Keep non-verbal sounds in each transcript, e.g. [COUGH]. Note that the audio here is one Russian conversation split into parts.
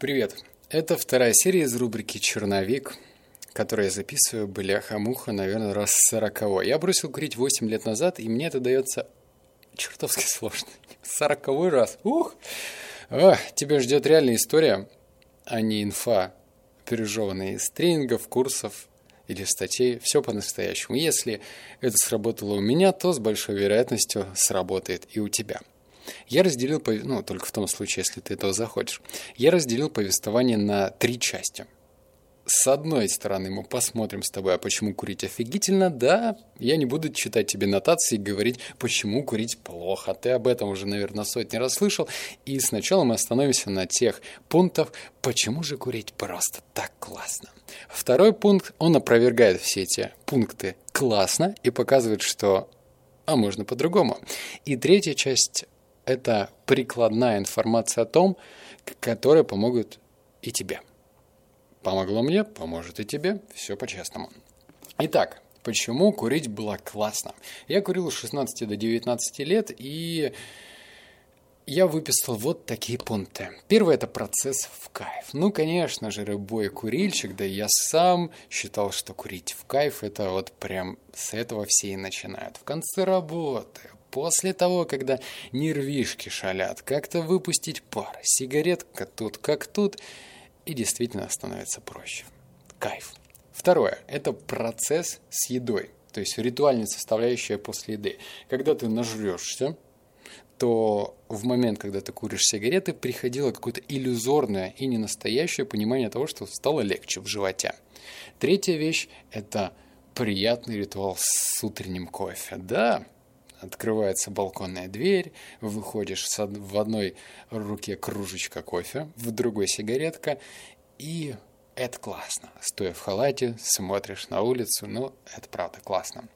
Привет! Это вторая серия из рубрики «Черновик», которую я записываю, бляха-муха, наверное, раз сороковой. Я бросил курить 8 лет назад, и мне это дается чертовски сложно. [LAUGHS] Сороковой раз. Ух! О, тебя ждет реальная история, а не инфа, пережеванная из тренингов, курсов или статей. Все по-настоящему. Если это сработало у меня, то с большой вероятностью сработает и у тебя – я разделил, ну, только в том случае, если ты этого захочешь, я разделил повествование на три части. С одной стороны, мы посмотрим с тобой, а почему курить офигительно. Да, я не буду читать тебе нотации и говорить, почему курить плохо. Ты об этом уже, наверное, сотни раз слышал. И сначала мы остановимся на тех пунктах, почему же курить просто так классно. Второй пункт, он опровергает все эти пункты классно и показывает, что а можно по-другому. И третья часть это прикладная информация о том, которая помогут и тебе. Помогло мне, поможет и тебе. Все по-честному. Итак, почему курить было классно? Я курил с 16 до 19 лет, и я выписал вот такие пункты. Первый – это процесс в кайф. Ну, конечно же, любой курильщик, да и я сам считал, что курить в кайф – это вот прям с этого все и начинают. В конце работы, После того, когда нервишки шалят, как-то выпустить пар, сигаретка тут как тут, и действительно становится проще. Кайф. Второе – это процесс с едой, то есть ритуальная составляющая после еды. Когда ты нажрешься, то в момент, когда ты куришь сигареты, приходило какое-то иллюзорное и ненастоящее понимание того, что стало легче в животе. Третья вещь – это приятный ритуал с утренним кофе. Да, открывается балконная дверь, выходишь в одной руке кружечка кофе, в другой сигаретка, и это классно. Стоя в халате, смотришь на улицу, ну, это правда классно.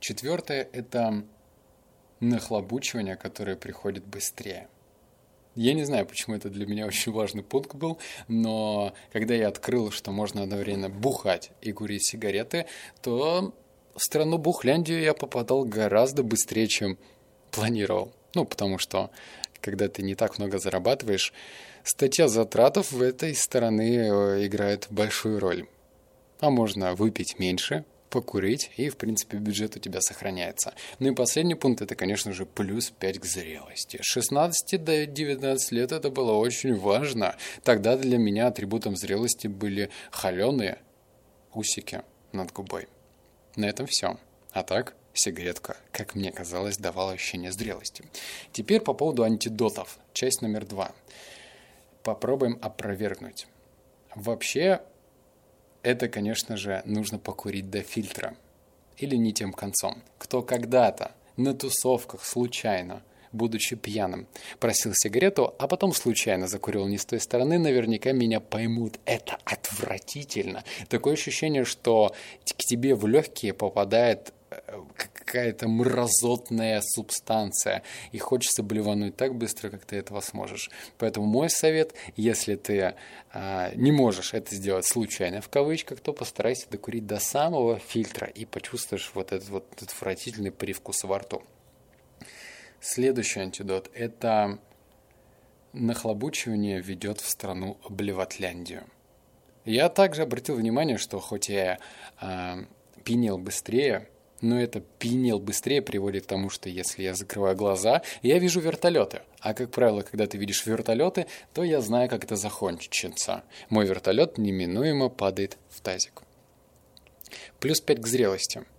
Четвертое – это нахлобучивание, которое приходит быстрее. Я не знаю, почему это для меня [LAUGHS] очень важный пункт был, но когда я открыл, что можно одновременно бухать и курить сигареты, то в страну Бухляндию я попадал гораздо быстрее, чем планировал. Ну, потому что, когда ты не так много зарабатываешь, статья затратов в этой стороны э, играет большую роль. А можно выпить меньше, покурить, и, в принципе, бюджет у тебя сохраняется. Ну и последний пункт – это, конечно же, плюс 5 к зрелости. С 16 до 19 лет это было очень важно. Тогда для меня атрибутом зрелости были холеные усики над губой. На этом все. А так, сигаретка, как мне казалось, давала ощущение зрелости. Теперь по поводу антидотов. Часть номер два. Попробуем опровергнуть. Вообще, это, конечно же, нужно покурить до фильтра. Или не тем концом. Кто когда-то на тусовках случайно будучи пьяным. Просил сигарету, а потом случайно закурил не с той стороны, наверняка меня поймут. Это отвратительно. Такое ощущение, что к тебе в легкие попадает э, какая-то мразотная субстанция, и хочется блевануть так быстро, как ты этого сможешь. Поэтому мой совет, если ты а, не можешь это сделать случайно, в кавычках, то постарайся докурить до самого фильтра и почувствуешь вот этот вот отвратительный привкус во рту. Следующий антидот – это нахлобучивание ведет в страну Блевотляндию. Я также обратил внимание, что хоть я э, пинел быстрее, но это пинел быстрее приводит к тому, что если я закрываю глаза, я вижу вертолеты. А как правило, когда ты видишь вертолеты, то я знаю, как это закончится. Мой вертолет неминуемо падает в тазик. Плюс 5 к зрелости –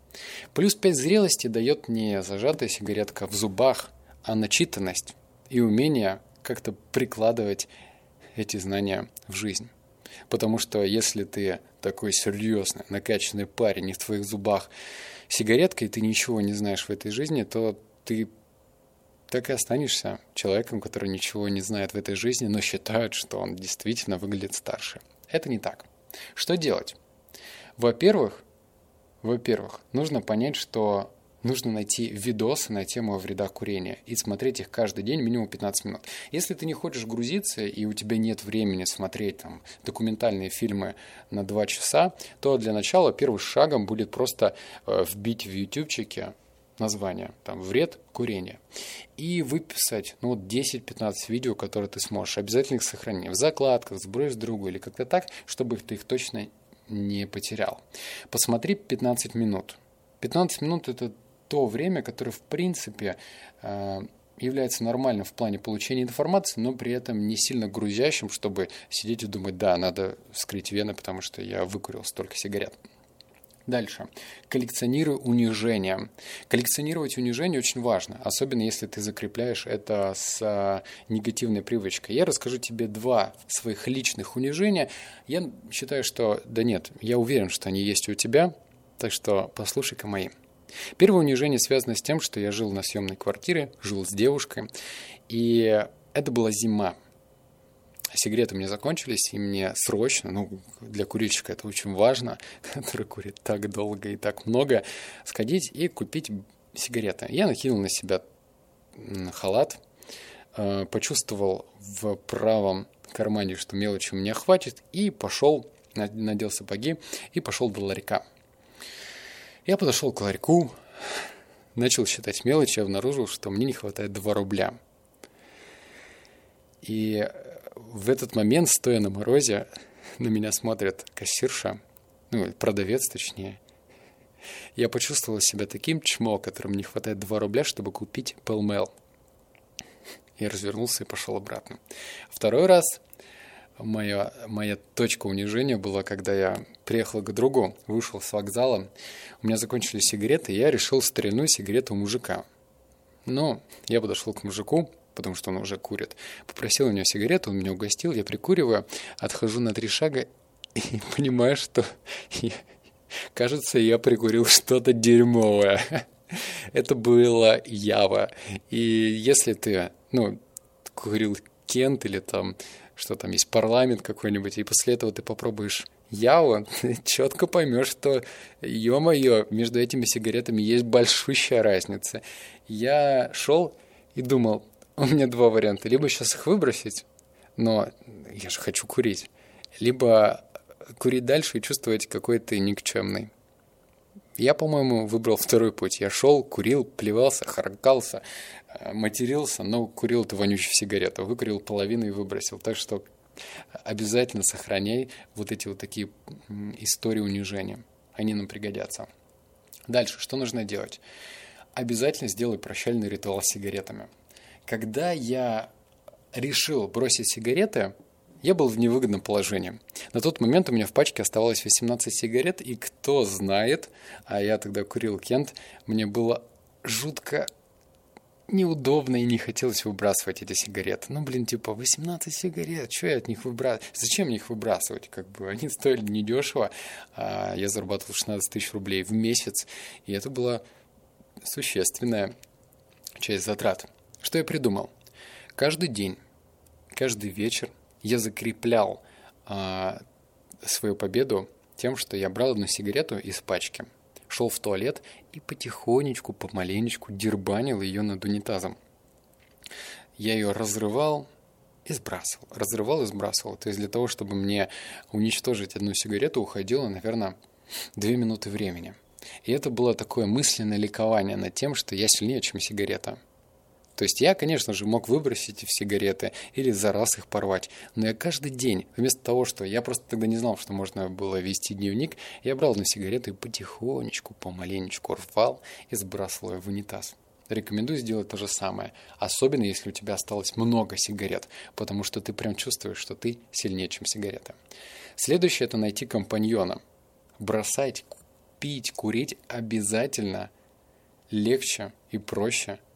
Плюс 5 зрелости дает не зажатая сигаретка в зубах, а начитанность и умение как-то прикладывать эти знания в жизнь. Потому что если ты такой серьезный, накачанный парень, и в твоих зубах сигаретка, и ты ничего не знаешь в этой жизни, то ты так и останешься человеком, который ничего не знает в этой жизни, но считает, что он действительно выглядит старше. Это не так. Что делать? Во-первых, во-первых, нужно понять, что нужно найти видосы на тему о вредах курения и смотреть их каждый день минимум 15 минут. Если ты не хочешь грузиться и у тебя нет времени смотреть там, документальные фильмы на 2 часа, то для начала первым шагом будет просто э, вбить в ютубчике название, там, вред курения, и выписать, ну, вот 10-15 видео, которые ты сможешь, обязательно их сохрани в закладках, сбрось другу или как-то так, чтобы ты их точно не потерял. Посмотри 15 минут. 15 минут – это то время, которое, в принципе, э, является нормальным в плане получения информации, но при этом не сильно грузящим, чтобы сидеть и думать, да, надо скрыть вены, потому что я выкурил столько сигарет. Дальше. Коллекционируй унижение. Коллекционировать унижение очень важно, особенно если ты закрепляешь это с а, негативной привычкой. Я расскажу тебе два своих личных унижения. Я считаю, что... Да нет, я уверен, что они есть у тебя, так что послушай-ка мои. Первое унижение связано с тем, что я жил на съемной квартире, жил с девушкой, и это была зима. Сигареты мне закончились, и мне срочно, ну, для курильщика это очень важно, [LAUGHS] который курит так долго и так много, сходить и купить сигареты. Я накинул на себя халат, э, почувствовал в правом кармане, что мелочи у меня хватит, и пошел, надел сапоги и пошел до ларька. Я подошел к ларьку, начал считать мелочи и обнаружил, что мне не хватает 2 рубля. И в этот момент, стоя на морозе, на меня смотрит кассирша, ну, продавец точнее. Я почувствовал себя таким чмо, которому не хватает 2 рубля, чтобы купить пелмел. Я развернулся и пошел обратно. Второй раз моя, моя точка унижения была, когда я приехал к другу, вышел с вокзала, у меня закончились сигареты, и я решил стрельнуть сигарету у мужика. Но я подошел к мужику, потому что он уже курит, попросил у него сигарету, он меня угостил, я прикуриваю, отхожу на три шага [LAUGHS] и понимаю, что кажется, я прикурил что-то дерьмовое. [LAUGHS] Это было Ява. И если ты, ну, курил Кент или там что там есть парламент какой-нибудь, и после этого ты попробуешь ты [LAUGHS] четко поймешь, что, ё-моё, между этими сигаретами есть большущая разница. Я шел и думал, у меня два варианта. Либо сейчас их выбросить, но я же хочу курить. Либо курить дальше и чувствовать, какой ты никчемный. Я, по-моему, выбрал второй путь. Я шел, курил, плевался, харкался, э, матерился, но курил эту вонючую сигарету. Выкурил половину и выбросил. Так что обязательно сохраняй вот эти вот такие истории унижения. Они нам пригодятся. Дальше, что нужно делать? Обязательно сделай прощальный ритуал с сигаретами. Когда я решил бросить сигареты, я был в невыгодном положении. На тот момент у меня в пачке оставалось 18 сигарет, и кто знает, а я тогда курил Кент, мне было жутко неудобно и не хотелось выбрасывать эти сигареты. Ну, блин, типа 18 сигарет, что я от них выбрасываю? Зачем мне их выбрасывать? Как бы они [LAUGHS] стоили недешево. А я зарабатывал 16 тысяч рублей в месяц, и это была существенная часть затрат. Что я придумал? Каждый день, каждый вечер я закреплял а, свою победу тем, что я брал одну сигарету из пачки, шел в туалет и потихонечку, помаленечку дербанил ее над унитазом. Я ее разрывал и сбрасывал, разрывал и сбрасывал. То есть для того, чтобы мне уничтожить одну сигарету, уходило, наверное, две минуты времени. И это было такое мысленное ликование над тем, что я сильнее, чем сигарета – то есть я, конечно же, мог выбросить в сигареты или за раз их порвать, но я каждый день, вместо того, что я просто тогда не знал, что можно было вести дневник, я брал на сигареты и потихонечку, помаленечку рвал и сбрасывал ее в унитаз. Рекомендую сделать то же самое, особенно если у тебя осталось много сигарет, потому что ты прям чувствуешь, что ты сильнее, чем сигарета. Следующее – это найти компаньона. Бросать, пить, курить обязательно легче и проще –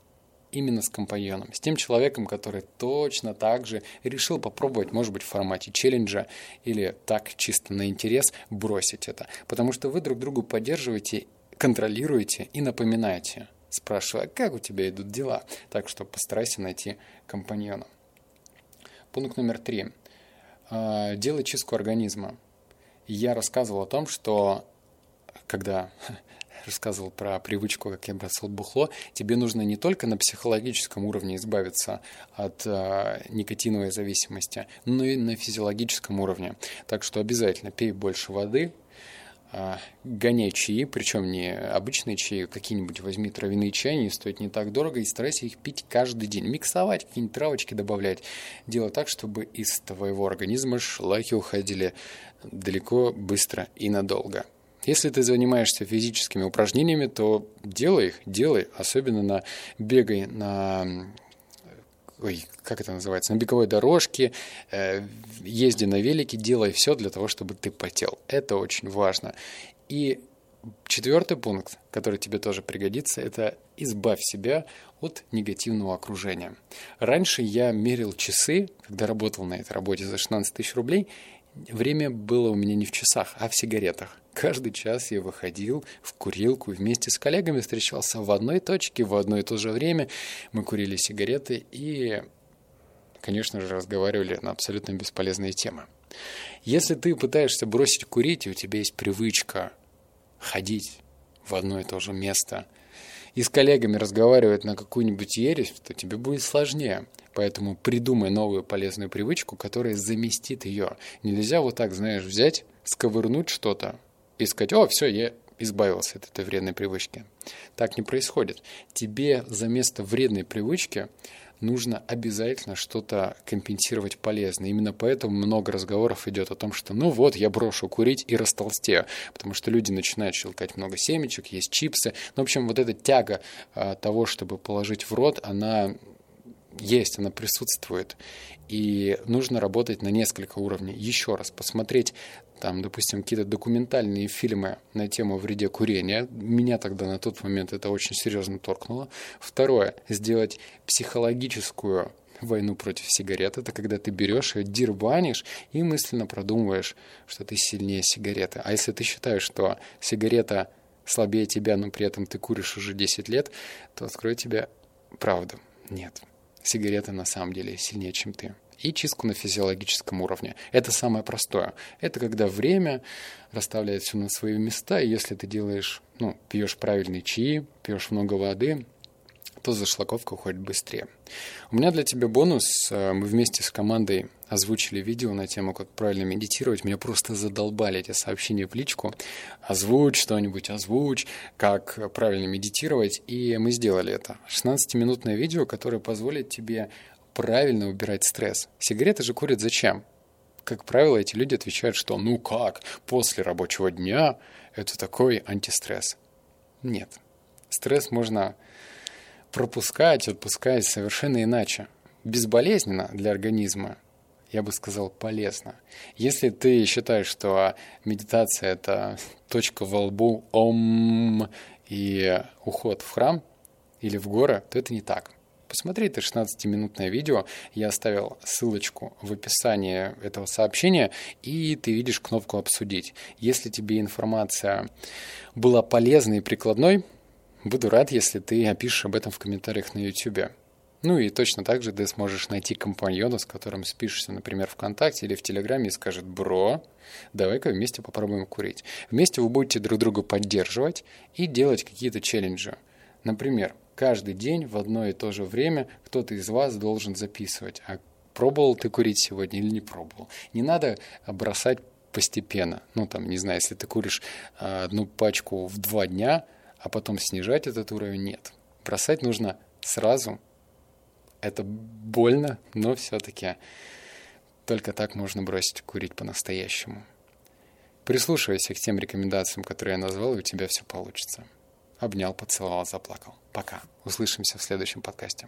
именно с компаньоном, с тем человеком, который точно так же решил попробовать, может быть, в формате челленджа или так чисто на интерес бросить это. Потому что вы друг другу поддерживаете, контролируете и напоминаете, спрашивая, как у тебя идут дела. Так что постарайся найти компаньона. Пункт номер три. А, делай чистку организма. Я рассказывал о том, что когда [LAUGHS] рассказывал про привычку, как я бросал бухло, тебе нужно не только на психологическом уровне избавиться от э, никотиновой зависимости, но и на физиологическом уровне. Так что обязательно пей больше воды, а, гоняй чаи, причем не обычные чаи, а какие-нибудь возьми травяные чаи, они стоят не так дорого, и старайся их пить каждый день. Миксовать, какие-нибудь травочки добавлять. Делай так, чтобы из твоего организма шлаки уходили далеко, быстро и надолго. Если ты занимаешься физическими упражнениями, то делай их, делай, особенно на бегай на ой, как это называется, на беговой дорожке, э, езди на велике, делай все для того, чтобы ты потел. Это очень важно. И четвертый пункт, который тебе тоже пригодится, это избавь себя от негативного окружения. Раньше я мерил часы, когда работал на этой работе за 16 тысяч рублей, время было у меня не в часах, а в сигаретах. Каждый час я выходил в курилку и вместе с коллегами встречался в одной точке в одно и то же время. Мы курили сигареты и, конечно же, разговаривали на абсолютно бесполезные темы. Если ты пытаешься бросить курить, и у тебя есть привычка ходить в одно и то же место и с коллегами разговаривать на какую-нибудь ересь, то тебе будет сложнее. Поэтому придумай новую полезную привычку, которая заместит ее. Нельзя вот так, знаешь, взять, сковырнуть что-то, и сказать, о, все, я избавился от этой вредной привычки. Так не происходит. Тебе за место вредной привычки нужно обязательно что-то компенсировать полезное. Именно поэтому много разговоров идет о том, что ну вот, я брошу курить и растолстею, потому что люди начинают щелкать много семечек, есть чипсы. Ну, в общем, вот эта тяга а, того, чтобы положить в рот, она есть, она присутствует. И нужно работать на несколько уровней. Еще раз посмотреть там, допустим, какие-то документальные фильмы на тему вреде курения. Меня тогда на тот момент это очень серьезно торкнуло. Второе, сделать психологическую войну против сигарет. Это когда ты берешь ее, дербанишь и мысленно продумываешь, что ты сильнее сигареты. А если ты считаешь, что сигарета слабее тебя, но при этом ты куришь уже 10 лет, то открою тебе правду. Нет, сигарета на самом деле сильнее, чем ты и чистку на физиологическом уровне. Это самое простое. Это когда время расставляет все на свои места, и если ты делаешь, ну, пьешь правильные чаи, пьешь много воды, то зашлаковка уходит быстрее. У меня для тебя бонус. Э, мы вместе с командой озвучили видео на тему, как правильно медитировать. Меня просто задолбали эти сообщения в личку. Озвучь что-нибудь, озвучь, как правильно медитировать. И мы сделали это. 16-минутное видео, которое позволит тебе правильно убирать стресс. Сигареты же курят зачем? Как правило, эти люди отвечают, что ну как, после рабочего дня это такой антистресс. Нет. Стресс можно пропускать, отпускать совершенно иначе. Безболезненно для организма, я бы сказал, полезно. Если ты считаешь, что медитация – это точка во лбу, ом и уход в храм или в горы, то это не так. Посмотри это 16-минутное видео. Я оставил ссылочку в описании этого сообщения, и ты видишь кнопку «Обсудить». Если тебе информация была полезной и прикладной, буду рад, если ты опишешь об этом в комментариях на YouTube. Ну и точно так же ты сможешь найти компаньона, с которым спишешься, например, ВКонтакте или в Телеграме и скажет «Бро, давай-ка вместе попробуем курить». Вместе вы будете друг друга поддерживать и делать какие-то челленджи. Например, каждый день в одно и то же время кто-то из вас должен записывать, а пробовал ты курить сегодня или не пробовал. Не надо бросать постепенно. Ну, там, не знаю, если ты куришь а, одну пачку в два дня, а потом снижать этот уровень, нет. Бросать нужно сразу. Это больно, но все-таки только так можно бросить курить по-настоящему. Прислушивайся к тем рекомендациям, которые я назвал, и у тебя все получится. Обнял, поцеловал, заплакал. Пока. Услышимся в следующем подкасте.